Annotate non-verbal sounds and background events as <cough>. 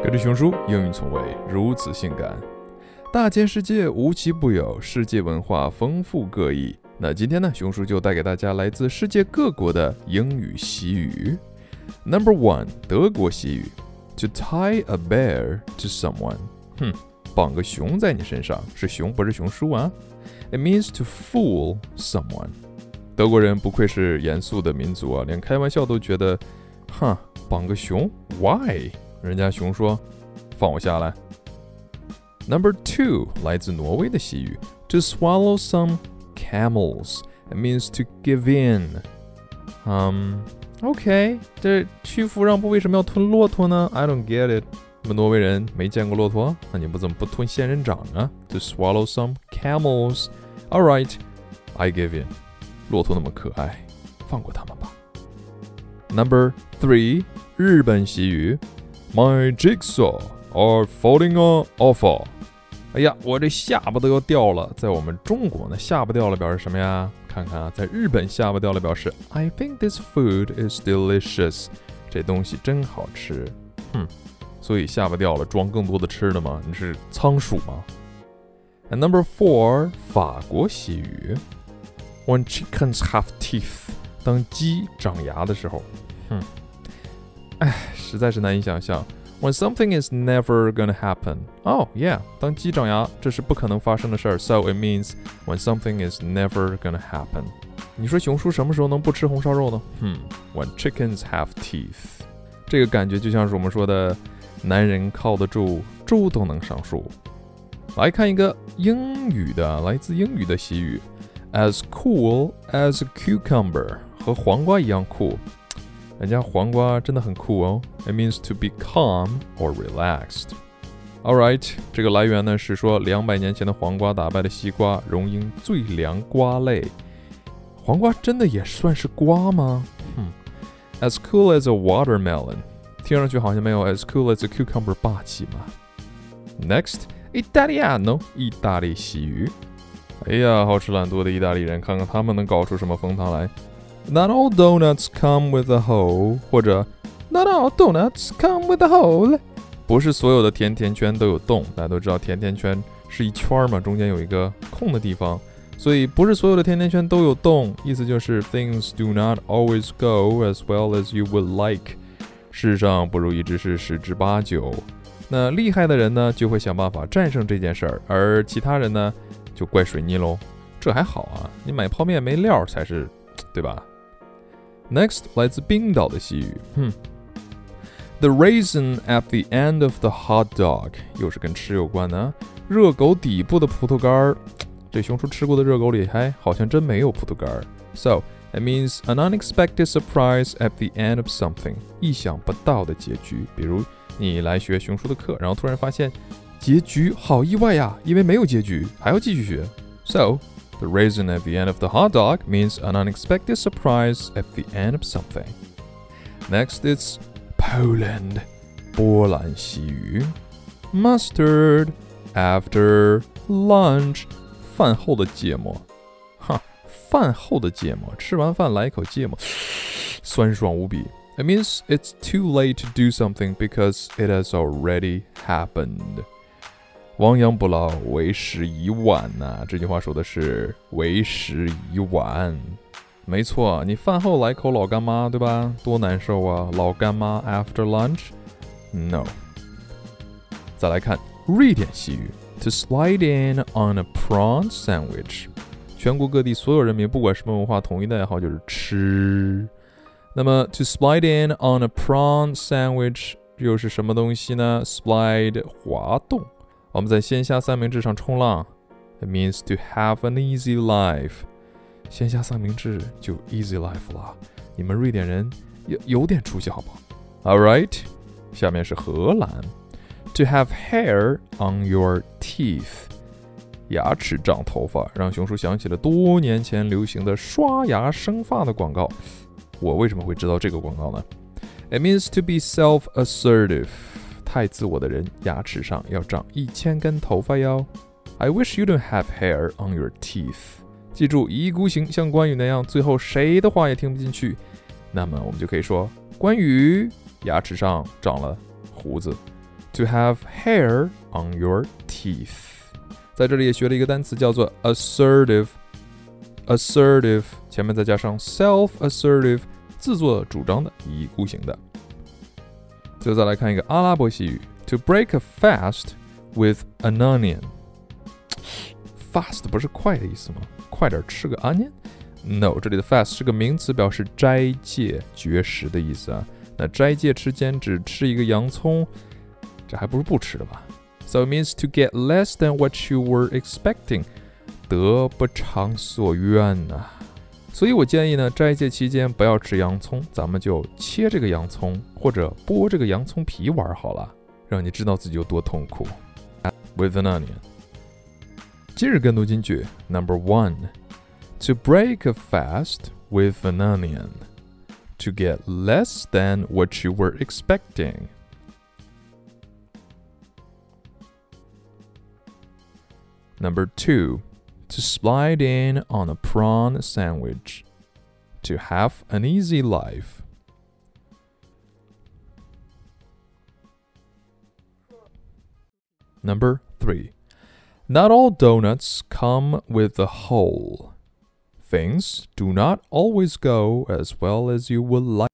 跟着熊叔，英语从未如此性感。大千世界无奇不有，世界文化丰富各异。那今天呢，熊叔就带给大家来自世界各国的英语习语。Number one，德国习语：to tie a bear to someone。哼，绑个熊在你身上，是熊不是熊叔啊。It means to fool someone。德国人不愧是严肃的民族啊，连开玩笑都觉得，哼，绑个熊，Why？人家熊说：“放我下来。” Number two 来自挪威的习语，to swallow some camels. It means to give in. 嗯，OK，这屈服让步为什么要吞骆驼呢？I don't get it. 你们挪威人没见过骆驼，那你们怎么不吞仙人掌啊？To swallow some camels. All right, I give in. 骆驼那么可爱，放过他们吧。Number three 日本习语。My jigsaw are falling off. 哎呀，我这下巴都要掉了。在我们中国呢，下巴掉了表示什么呀？看看啊，在日本下巴掉了表示 I think this food is delicious。这东西真好吃。哼，所以下巴掉了，装更多的吃的吗？你是仓鼠吗？And number four，法国习语，When chickens have teeth，当鸡长牙的时候，哼。哎，实在是难以想象。When something is never gonna happen. Oh yeah，当鸡长牙，这是不可能发生的事儿。So it means when something is never gonna happen. 你说熊叔什么时候能不吃红烧肉呢？哼，When chickens have teeth，这个感觉就像是我们说的，男人靠得住，猪都能上树。来看一个英语的，来自英语的习语，as cool as a cucumber，和黄瓜一样酷。人家黄瓜真的很酷哦。It means to be calm or relaxed. Alright，这个来源呢是说两百年前的黄瓜打败了西瓜，荣膺最凉瓜类。黄瓜真的也算是瓜吗？嗯，as cool as a watermelon，听上去好像没有 as cool as a cucumber 霸气嘛。Next，意大利 no，意大利西语。哎呀，好吃懒惰的意大利人，看看他们能搞出什么风汤来。Not all donuts come with a hole，或者 Not all donuts come with a hole。不是所有的甜甜圈都有洞。大家都知道甜甜圈是一圈嘛，中间有一个空的地方，所以不是所有的甜甜圈都有洞。意思就是 things do not always go as well as you would like。世上不如意之事十之八九。那厉害的人呢，就会想办法战胜这件事儿，而其他人呢，就怪水泥喽。这还好啊，你买泡面没料才是，对吧？Next，来自冰岛的西语，哼，The raisin at the end of the hot dog，又是跟吃有关的。热狗底部的葡萄干儿，<tsk> 这熊叔吃过的热狗里还好像真没有葡萄干儿。So it means an unexpected surprise at the end of something，意想不到的结局。比如你来学熊叔的课，然后突然发现结局好意外呀，因为没有结局，还要继续学。So the raisin at the end of the hot dog means an unexpected surprise at the end of something. Next, it's Poland, 波兰西语. Mustard after lunch, 饭后的芥末。哈，饭后的芥末，吃完饭来一口芥末，酸爽无比。It <sniffs> means it's too late to do something because it has already happened. 亡羊补牢，为时已晚呐！这句话说的是为时已晚。没错，你饭后来口老干妈，对吧？多难受啊！老干妈 after lunch，no。再来看瑞典西语，to slide in on a prawn sandwich。全国各地所有人民，不管什么文化，统一的爱好就是吃。那么，to slide in on a prawn sandwich 又是什么东西呢？slide 滑动。我们在鲜虾三明治上冲浪，it means to have an easy life。鲜虾三明治就 easy life 了。你们瑞典人有有点出息好不好？All right，下面是荷兰，to have hair on your teeth。牙齿长头发，让熊叔想起了多年前流行的刷牙生发的广告。我为什么会知道这个广告呢？It means to be self-assertive。太自我的人牙齿上要长一千根头发哟。I wish you don't have hair on your teeth。记住一意孤行，像关羽那样，最后谁的话也听不进去。那么我们就可以说，关羽牙齿上长了胡子。to have hair on your teeth。在这里也学了一个单词，叫做 assertive。assertive 前面再加上 self-assertive，自作主张的，一意孤行的。最后再来看一个阿拉伯习语，to break a fast with an onion。fast 不是快的意思吗？快点吃个 onion？No，这里的 fast 是个名词，表示斋戒、绝食的意思啊。那斋戒期间只吃一个洋葱，这还不如不吃的吧？So it means to get less than what you were expecting，得不偿所愿呐。所以我建议呢，斋戒期间不要吃洋葱，咱们就切这个洋葱或者剥这个洋葱皮玩好了，让你知道自己有多痛苦。With an onion。今日跟读金句 Number one，to break a fast with an onion。To get less than what you were expecting. Number two, to slide in on a prawn sandwich. To have an easy life. Number three, not all donuts come with a hole. Things do not always go as well as you would like.